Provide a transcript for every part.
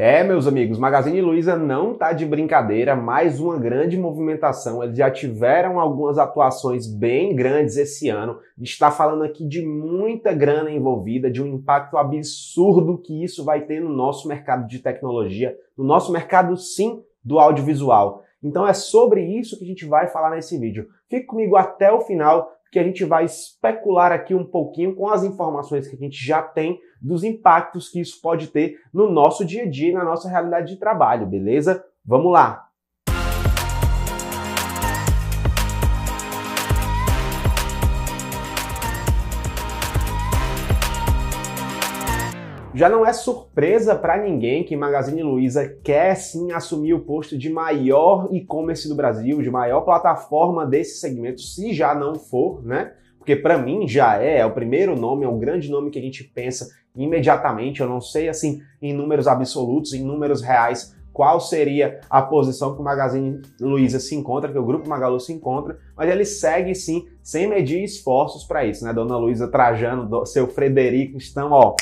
É, meus amigos, Magazine Luiza não tá de brincadeira, mais uma grande movimentação. Eles já tiveram algumas atuações bem grandes esse ano. Está falando aqui de muita grana envolvida, de um impacto absurdo que isso vai ter no nosso mercado de tecnologia, no nosso mercado sim do audiovisual. Então é sobre isso que a gente vai falar nesse vídeo. Fique comigo até o final que a gente vai especular aqui um pouquinho com as informações que a gente já tem dos impactos que isso pode ter no nosso dia a dia e na nossa realidade de trabalho, beleza? Vamos lá! Já não é surpresa para ninguém que Magazine Luiza quer sim assumir o posto de maior e-commerce do Brasil, de maior plataforma desse segmento, se já não for, né? Porque para mim já é, é o primeiro nome, é o grande nome que a gente pensa imediatamente. Eu não sei assim em números absolutos, em números reais, qual seria a posição que o Magazine Luiza se encontra, que o Grupo Magalu se encontra, mas ele segue sim, sem medir esforços para isso, né? Dona Luiza Trajano, seu Frederico estão, ó,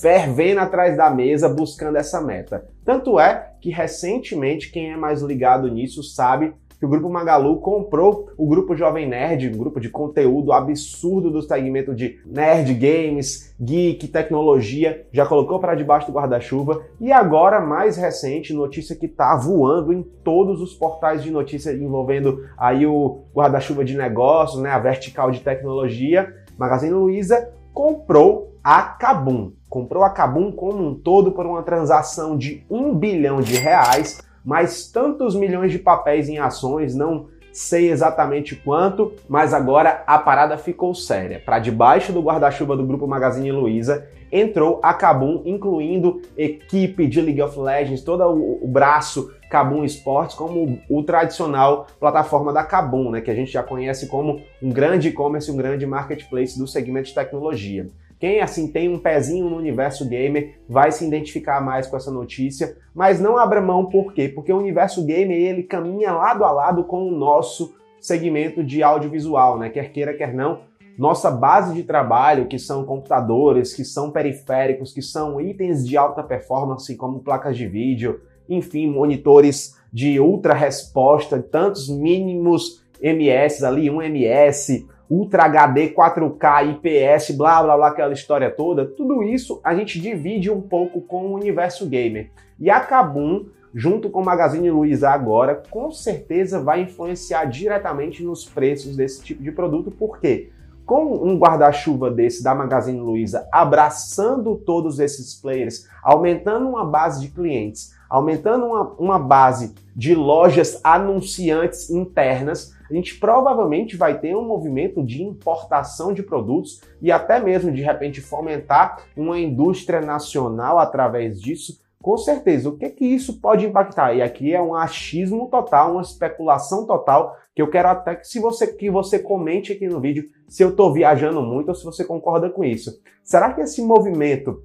fervendo atrás da mesa buscando essa meta. Tanto é que recentemente quem é mais ligado nisso sabe que o Grupo Magalu comprou o Grupo Jovem Nerd, um grupo de conteúdo absurdo do segmento de nerd, games, geek, tecnologia, já colocou para debaixo do guarda-chuva. E agora, mais recente, notícia que está voando em todos os portais de notícia envolvendo aí o guarda-chuva de negócios, né, a vertical de tecnologia, Magazine Luiza comprou a Kabum. Comprou a Kabum como um todo por uma transação de um bilhão de reais, mais tantos milhões de papéis em ações, não sei exatamente quanto, mas agora a parada ficou séria. Para debaixo do guarda-chuva do grupo Magazine Luiza entrou a Kabum, incluindo equipe de League of Legends, todo o, braço Kabum Esportes como o tradicional plataforma da Kabum, né, que a gente já conhece como um grande e-commerce, um grande marketplace do segmento de tecnologia. Quem assim tem um pezinho no universo gamer vai se identificar mais com essa notícia, mas não abra mão por quê? Porque o universo gamer ele caminha lado a lado com o nosso segmento de audiovisual, né? Quer queira, quer não, nossa base de trabalho, que são computadores, que são periféricos, que são itens de alta performance, como placas de vídeo, enfim, monitores de ultra resposta, tantos mínimos MS ali, 1 MS, Ultra HD, 4K, IPS, blá blá blá, aquela história toda, tudo isso a gente divide um pouco com o universo gamer. E a Kabum, junto com o Magazine Luiza agora, com certeza vai influenciar diretamente nos preços desse tipo de produto, por quê? Com um guarda-chuva desse da Magazine Luiza abraçando todos esses players, aumentando uma base de clientes, aumentando uma, uma base de lojas anunciantes internas, a gente provavelmente vai ter um movimento de importação de produtos e até mesmo de repente fomentar uma indústria nacional através disso. Com certeza, o que que isso pode impactar? E aqui é um achismo total, uma especulação total, que eu quero até que se você que você comente aqui no vídeo se eu estou viajando muito ou se você concorda com isso. Será que esse movimento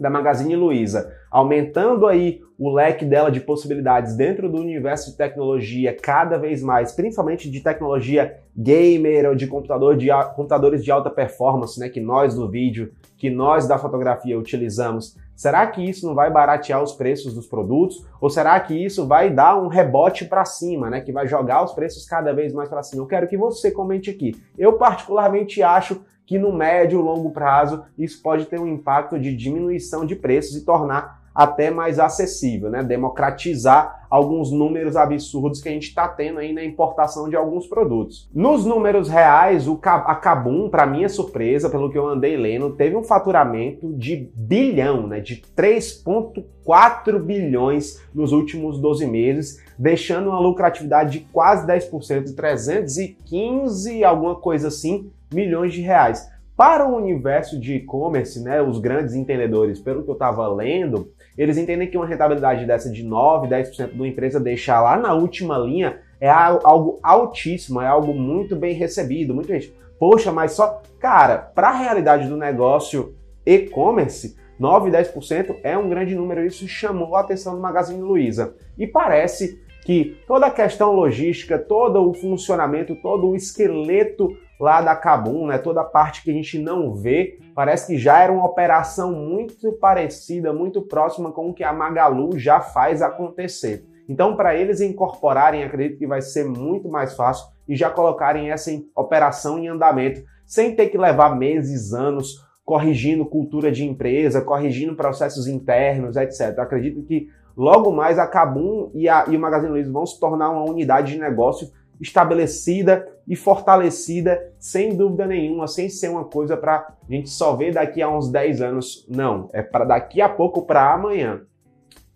da Magazine Luiza, aumentando aí o leque dela de possibilidades dentro do universo de tecnologia cada vez mais, principalmente de tecnologia gamer ou de computador de computadores de alta performance, né, que nós do vídeo, que nós da fotografia utilizamos. Será que isso não vai baratear os preços dos produtos ou será que isso vai dar um rebote para cima, né, que vai jogar os preços cada vez mais para cima? Eu quero que você comente aqui. Eu particularmente acho que no médio e longo prazo isso pode ter um impacto de diminuição de preços e tornar até mais acessível, né? democratizar alguns números absurdos que a gente está tendo aí na importação de alguns produtos. Nos números reais, o a Kabum, para minha surpresa, pelo que eu andei lendo, teve um faturamento de bilhão, né? de 3,4 bilhões nos últimos 12 meses, deixando uma lucratividade de quase 10%, 315, alguma coisa assim, milhões de reais. Para o universo de e-commerce, né, os grandes entendedores, pelo que eu estava lendo, eles entendem que uma rentabilidade dessa de 9, 10% da empresa deixar lá na última linha é algo altíssimo, é algo muito bem recebido. Muita gente, poxa, mas só, cara, para a realidade do negócio e-commerce, 9, 10% é um grande número. Isso chamou a atenção do Magazine Luiza. E parece que toda a questão logística, todo o funcionamento, todo o esqueleto lá da Cabum, né? Toda a parte que a gente não vê, parece que já era uma operação muito parecida, muito próxima com o que a Magalu já faz acontecer. Então, para eles incorporarem, acredito que vai ser muito mais fácil e já colocarem essa operação em andamento, sem ter que levar meses, anos corrigindo cultura de empresa, corrigindo processos internos, etc. Acredito que logo mais a Cabum e, a, e o Magazine Luiza vão se tornar uma unidade de negócio estabelecida e fortalecida, sem dúvida nenhuma, sem ser uma coisa para a gente só ver daqui a uns 10 anos. Não, é para daqui a pouco para amanhã.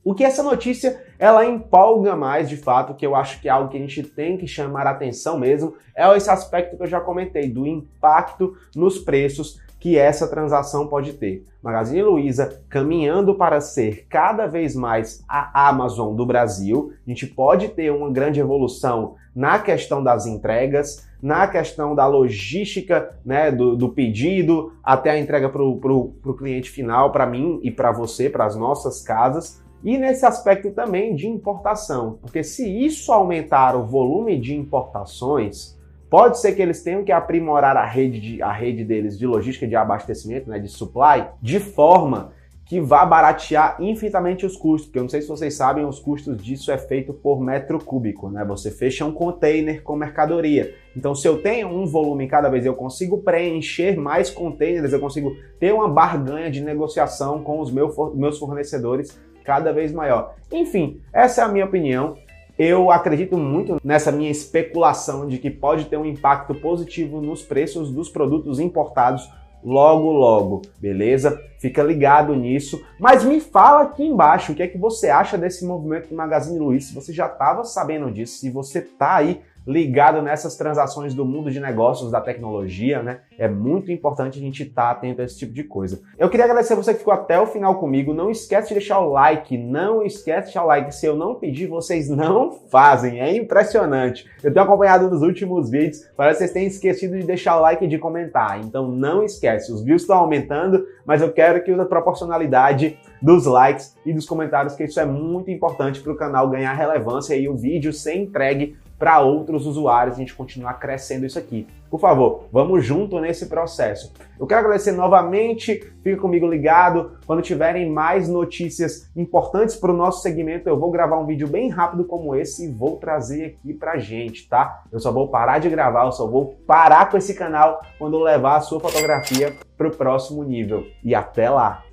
O que essa notícia ela empolga mais, de fato, que eu acho que é algo que a gente tem que chamar atenção mesmo, é esse aspecto que eu já comentei, do impacto nos preços que essa transação pode ter. Magazine Luiza caminhando para ser cada vez mais a Amazon do Brasil. A gente pode ter uma grande evolução na questão das entregas, na questão da logística né, do, do pedido até a entrega para o cliente final, para mim e para você, para as nossas casas. E nesse aspecto também de importação, porque se isso aumentar o volume de importações, Pode ser que eles tenham que aprimorar a rede, de, a rede deles de logística de abastecimento, né, de supply, de forma que vá baratear infinitamente os custos, porque eu não sei se vocês sabem, os custos disso é feito por metro cúbico, né? Você fecha um container com mercadoria. Então, se eu tenho um volume cada vez, eu consigo preencher mais containers, eu consigo ter uma barganha de negociação com os meus fornecedores cada vez maior. Enfim, essa é a minha opinião. Eu acredito muito nessa minha especulação de que pode ter um impacto positivo nos preços dos produtos importados logo logo, beleza? Fica ligado nisso. Mas me fala aqui embaixo o que é que você acha desse movimento do Magazine Luiza. Se você já estava sabendo disso, se você está aí ligado nessas transações do mundo de negócios, da tecnologia, né? É muito importante a gente estar tá atento a esse tipo de coisa. Eu queria agradecer você que ficou até o final comigo. Não esquece de deixar o like, não esquece de deixar o like. Se eu não pedir, vocês não fazem. É impressionante. Eu tenho acompanhado nos últimos vídeos, parece que vocês têm esquecido de deixar o like e de comentar. Então não esquece. Os views estão aumentando, mas eu quero que use a proporcionalidade dos likes e dos comentários, que isso é muito importante para o canal ganhar relevância e o vídeo ser entregue para outros usuários, a gente continuar crescendo isso aqui. Por favor, vamos junto nesse processo. Eu quero agradecer novamente, fica comigo ligado. Quando tiverem mais notícias importantes para o nosso segmento, eu vou gravar um vídeo bem rápido como esse e vou trazer aqui pra gente, tá? Eu só vou parar de gravar, eu só vou parar com esse canal quando levar a sua fotografia para o próximo nível. E até lá!